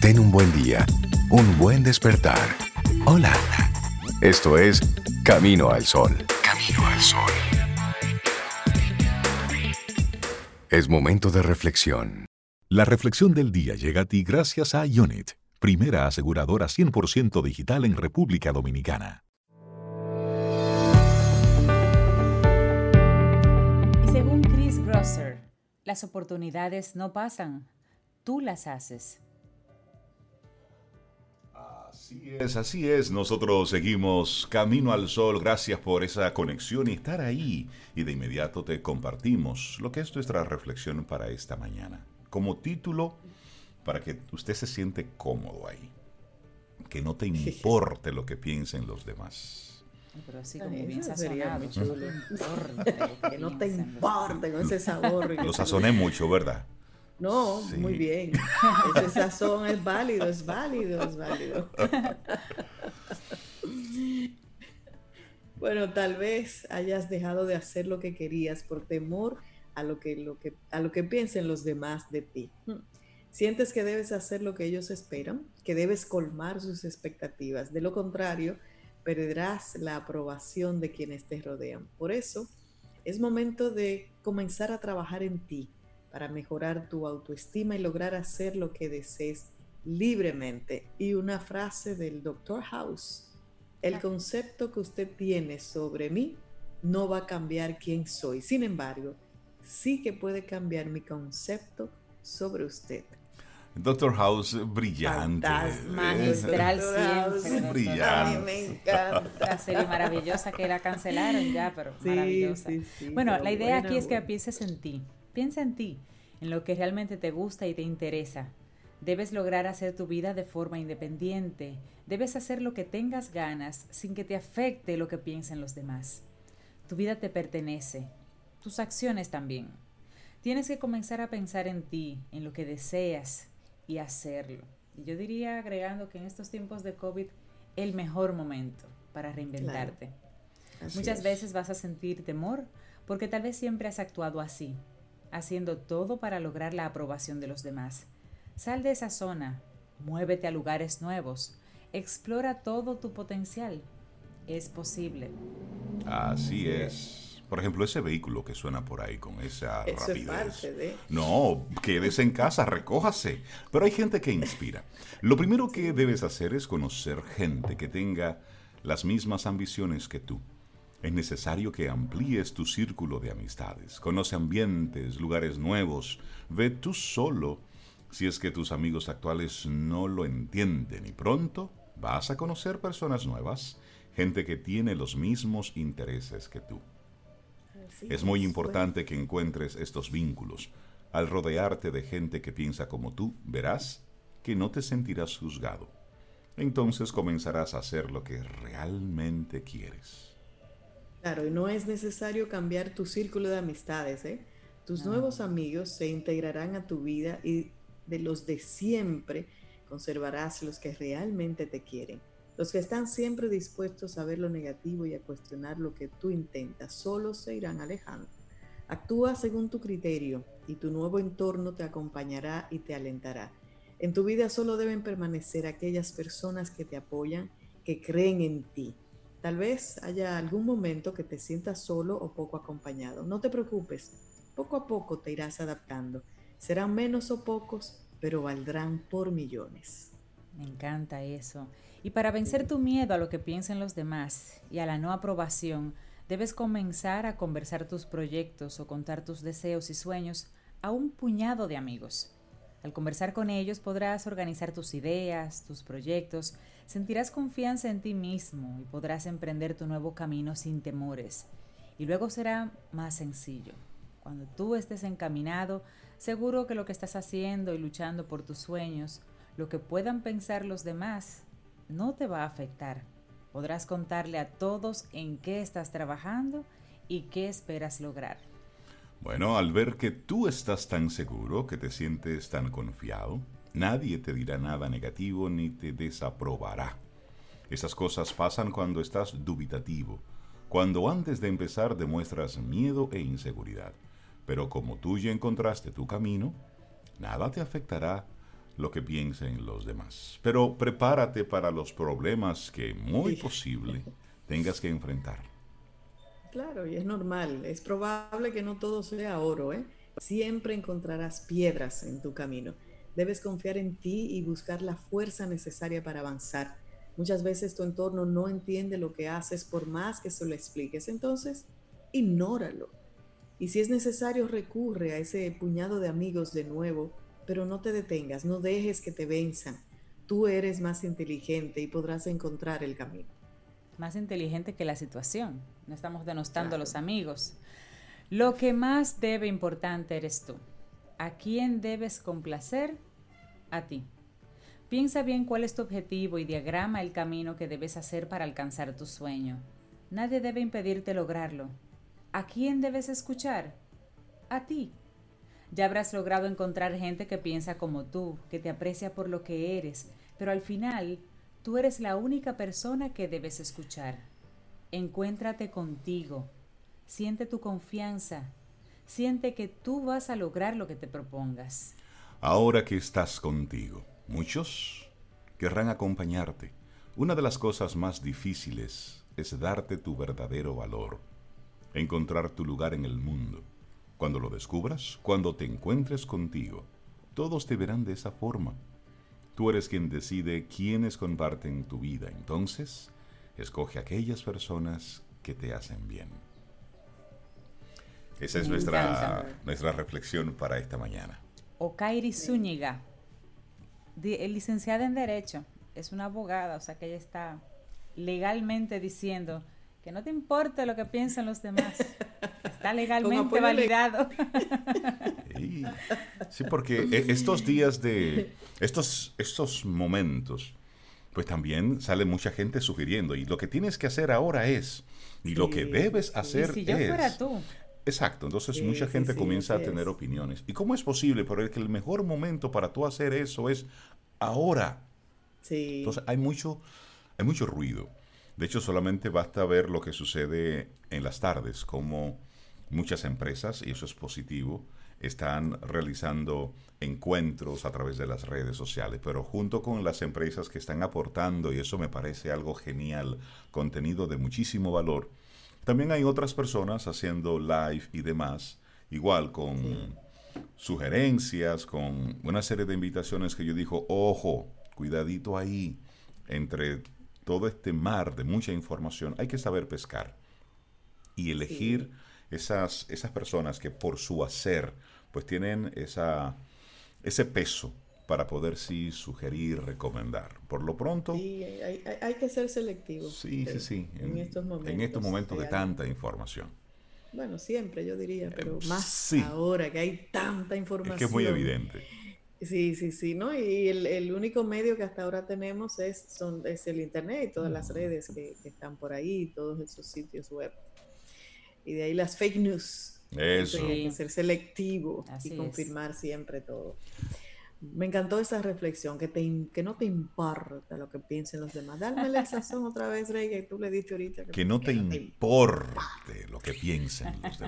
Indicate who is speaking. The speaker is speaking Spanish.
Speaker 1: Ten un buen día, un buen despertar. Hola. Esto es Camino al Sol. Camino al Sol. Es momento de reflexión.
Speaker 2: La reflexión del día llega a ti gracias a Unit, primera aseguradora 100% digital en República Dominicana.
Speaker 3: Y según Chris Grosser, las oportunidades no pasan, tú las haces.
Speaker 2: Así es, así es. Nosotros seguimos Camino al Sol. Gracias por esa conexión y estar ahí. Y de inmediato te compartimos lo que es nuestra reflexión para esta mañana. Como título, para que usted se siente cómodo ahí. Que no te importe lo que piensen los demás.
Speaker 3: Pero así como bien sazonado.
Speaker 4: Que no te importe con ese sabor.
Speaker 2: Lo sazoné mucho, ¿verdad?
Speaker 4: No, muy bien. Ese sazón es válido, es válido, es válido. bueno, tal vez hayas dejado de hacer lo que querías por temor a lo que, lo que, a lo que piensen los demás de ti. Sientes que debes hacer lo que ellos esperan, que debes colmar sus expectativas. De lo contrario, perderás la aprobación de quienes te rodean. Por eso, es momento de comenzar a trabajar en ti para mejorar tu autoestima y lograr hacer lo que desees libremente. Y una frase del Dr. House, el concepto que usted tiene sobre mí no va a cambiar quién soy. Sin embargo, sí que puede cambiar mi concepto sobre usted.
Speaker 2: Doctor House, brillante.
Speaker 3: Magistral siempre.
Speaker 2: Brillante.
Speaker 4: me encanta.
Speaker 3: La serie maravillosa que la cancelaron ya, pero maravillosa.
Speaker 4: sí, sí,
Speaker 3: bueno,
Speaker 4: pero
Speaker 3: la idea
Speaker 4: buena,
Speaker 3: aquí es que pienses en ti. Piensa en ti, en lo que realmente te gusta y te interesa. Debes lograr hacer tu vida de forma independiente. Debes hacer lo que tengas ganas sin que te afecte lo que piensen los demás. Tu vida te pertenece, tus acciones también. Tienes que comenzar a pensar en ti, en lo que deseas y hacerlo. Y yo diría, agregando que en estos tiempos de COVID, el mejor momento para reinventarte. Muchas
Speaker 4: es.
Speaker 3: veces vas a sentir temor porque tal vez siempre has actuado así, haciendo todo para lograr la aprobación de los demás. Sal de esa zona, muévete a lugares nuevos, explora todo tu potencial. Es posible.
Speaker 2: Así es. Por ejemplo, ese vehículo que suena por ahí con esa
Speaker 4: Eso es
Speaker 2: rapidez.
Speaker 4: parte de...
Speaker 2: No, quédese en casa, recójase. Pero hay gente que inspira. Lo primero que debes hacer es conocer gente que tenga las mismas ambiciones que tú. Es necesario que amplíes tu círculo de amistades. Conoce ambientes, lugares nuevos. Ve tú solo si es que tus amigos actuales no lo entienden. Y pronto vas a conocer personas nuevas, gente que tiene los mismos intereses que tú.
Speaker 4: Así
Speaker 2: Es muy
Speaker 4: es,
Speaker 2: importante que encuentres estos vínculos. Al rodearte de gente que piensa como tú, verás que no te sentirás juzgado. Entonces comenzarás a hacer lo que realmente quieres.
Speaker 4: Claro, y no es necesario cambiar tu círculo de amistades, ¿eh? Tus
Speaker 3: No.
Speaker 4: nuevos amigos se integrarán a tu vida y de los de siempre conservarás los que realmente te quieren. Los que están siempre dispuestos a ver lo negativo y a cuestionar lo que tú intentas, solo se irán alejando. Actúa según tu criterio y tu nuevo entorno te acompañará y te alentará. En tu vida solo deben permanecer aquellas personas que te apoyan, que creen en ti. Tal vez haya algún momento que te sientas solo o poco acompañado. No te preocupes, poco a poco te irás adaptando. Serán menos o pocos, pero valdrán por millones.
Speaker 3: Me encanta eso. Y para vencer tu miedo a lo que piensen los demás y a la no aprobación, debes comenzar a conversar tus proyectos o contar tus deseos y sueños a un puñado de amigos. Al conversar con ellos podrás organizar tus ideas, tus proyectos, sentirás confianza en ti mismo y podrás emprender tu nuevo camino sin temores. Y luego será más sencillo. Cuando tú estés encaminado, seguro que lo que estás haciendo y luchando por tus sueños, lo que puedan pensar los demás, no te va a afectar. Podrás contarle a todos en qué estás trabajando y qué esperas lograr.
Speaker 2: Bueno, al ver que tú estás tan seguro, que te sientes tan confiado, nadie te dirá nada negativo ni te desaprobará. Esas cosas pasan cuando estás dubitativo, cuando antes de empezar demuestras miedo e inseguridad. Pero como tú ya encontraste tu camino, nada te afectará lo que piensen los demás. Pero prepárate para los problemas que muy posible tengas que enfrentar.
Speaker 4: Claro, y es normal. Es probable que no todo sea oro, ¿eh? Siempre encontrarás piedras en tu camino. Debes confiar en ti y buscar la fuerza necesaria para avanzar. Muchas veces tu entorno no entiende lo que haces por más que se lo expliques. Entonces, ignóralo. Y si es necesario, recurre a ese puñado de amigos de nuevo, pero no te detengas, no dejes que te venzan. Tú eres más inteligente y podrás encontrar el camino.
Speaker 3: Más inteligente que la situación. No estamos denostando a los amigos. Lo que más debe importante eres tú. ¿A quién debes complacer? A ti. Piensa bien cuál es tu objetivo y diagrama el camino que debes hacer para alcanzar tu sueño. Nadie debe impedirte lograrlo. ¿A quién debes escuchar? A ti. Ya habrás logrado encontrar gente que piensa como tú, que te aprecia por lo que eres, pero al final tú eres la única persona que debes escuchar. Encuéntrate contigo, siente tu confianza, siente que tú vas a lograr lo que te propongas.
Speaker 2: Ahora que estás contigo, muchos querrán acompañarte. Una de las cosas más difíciles es darte tu verdadero valor encontrar tu lugar en el mundo. Cuando lo descubras, cuando te encuentres contigo, todos te verán de esa forma. Tú eres quien decide quiénes comparten tu vida, entonces escoge aquellas personas que te hacen bien. Esa es nuestra, nuestra reflexión para esta mañana.
Speaker 3: Okairi Zúñiga, licenciada en Derecho, es una abogada, o sea que ella está legalmente diciendo que no te importe lo que piensen los demás. Está legalmente validado.
Speaker 2: Sí, porque e, estos días de estos, estos momentos, pues también sale mucha gente sugiriendo. Y lo que tienes que hacer ahora es, y lo que debes hacer
Speaker 3: si yo
Speaker 2: es.
Speaker 3: Fuera tú.
Speaker 2: Exacto, entonces mucha gente comienza a tener opiniones. ¿Y cómo es posible? Pero que el mejor momento para tú hacer eso es ahora.
Speaker 4: Sí.
Speaker 2: Entonces hay mucho, hay mucho ruido. De hecho, solamente basta ver lo que sucede en las tardes, como muchas empresas, y eso es positivo, están realizando encuentros a través de las redes sociales, pero junto con las empresas que están aportando, y eso me parece algo genial, contenido de muchísimo valor, también hay otras personas haciendo live y demás, igual con sugerencias, con una serie de invitaciones que yo digo, ojo, cuidadito ahí, entre todo este mar de mucha información, hay que saber pescar y elegir esas, esas personas que por su hacer, pues tienen esa, ese peso para poder sí sugerir, recomendar. Por lo pronto...
Speaker 4: Sí, hay, que ser selectivo.
Speaker 2: Sí, sí, sí. En, estos momentos, en estos momentos de tanta información.
Speaker 4: Bueno, siempre yo diría, pero eh, más ahora que hay tanta información. Es
Speaker 2: que es muy evidente.
Speaker 4: Sí, sí, sí, ¿no? Y el, único medio que hasta ahora tenemos es, son, es el Internet y todas las redes que, están por ahí, todos esos sitios web. Y de ahí las fake news.
Speaker 2: Eso.
Speaker 4: Hay que ser selectivo y confirmar siempre todo. Me encantó esa reflexión, que, te, que no te importa lo que piensen los demás. Dame la sazón otra vez, Rey, que tú le diste ahorita.
Speaker 2: Que, no, te, importe lo que piensen los demás.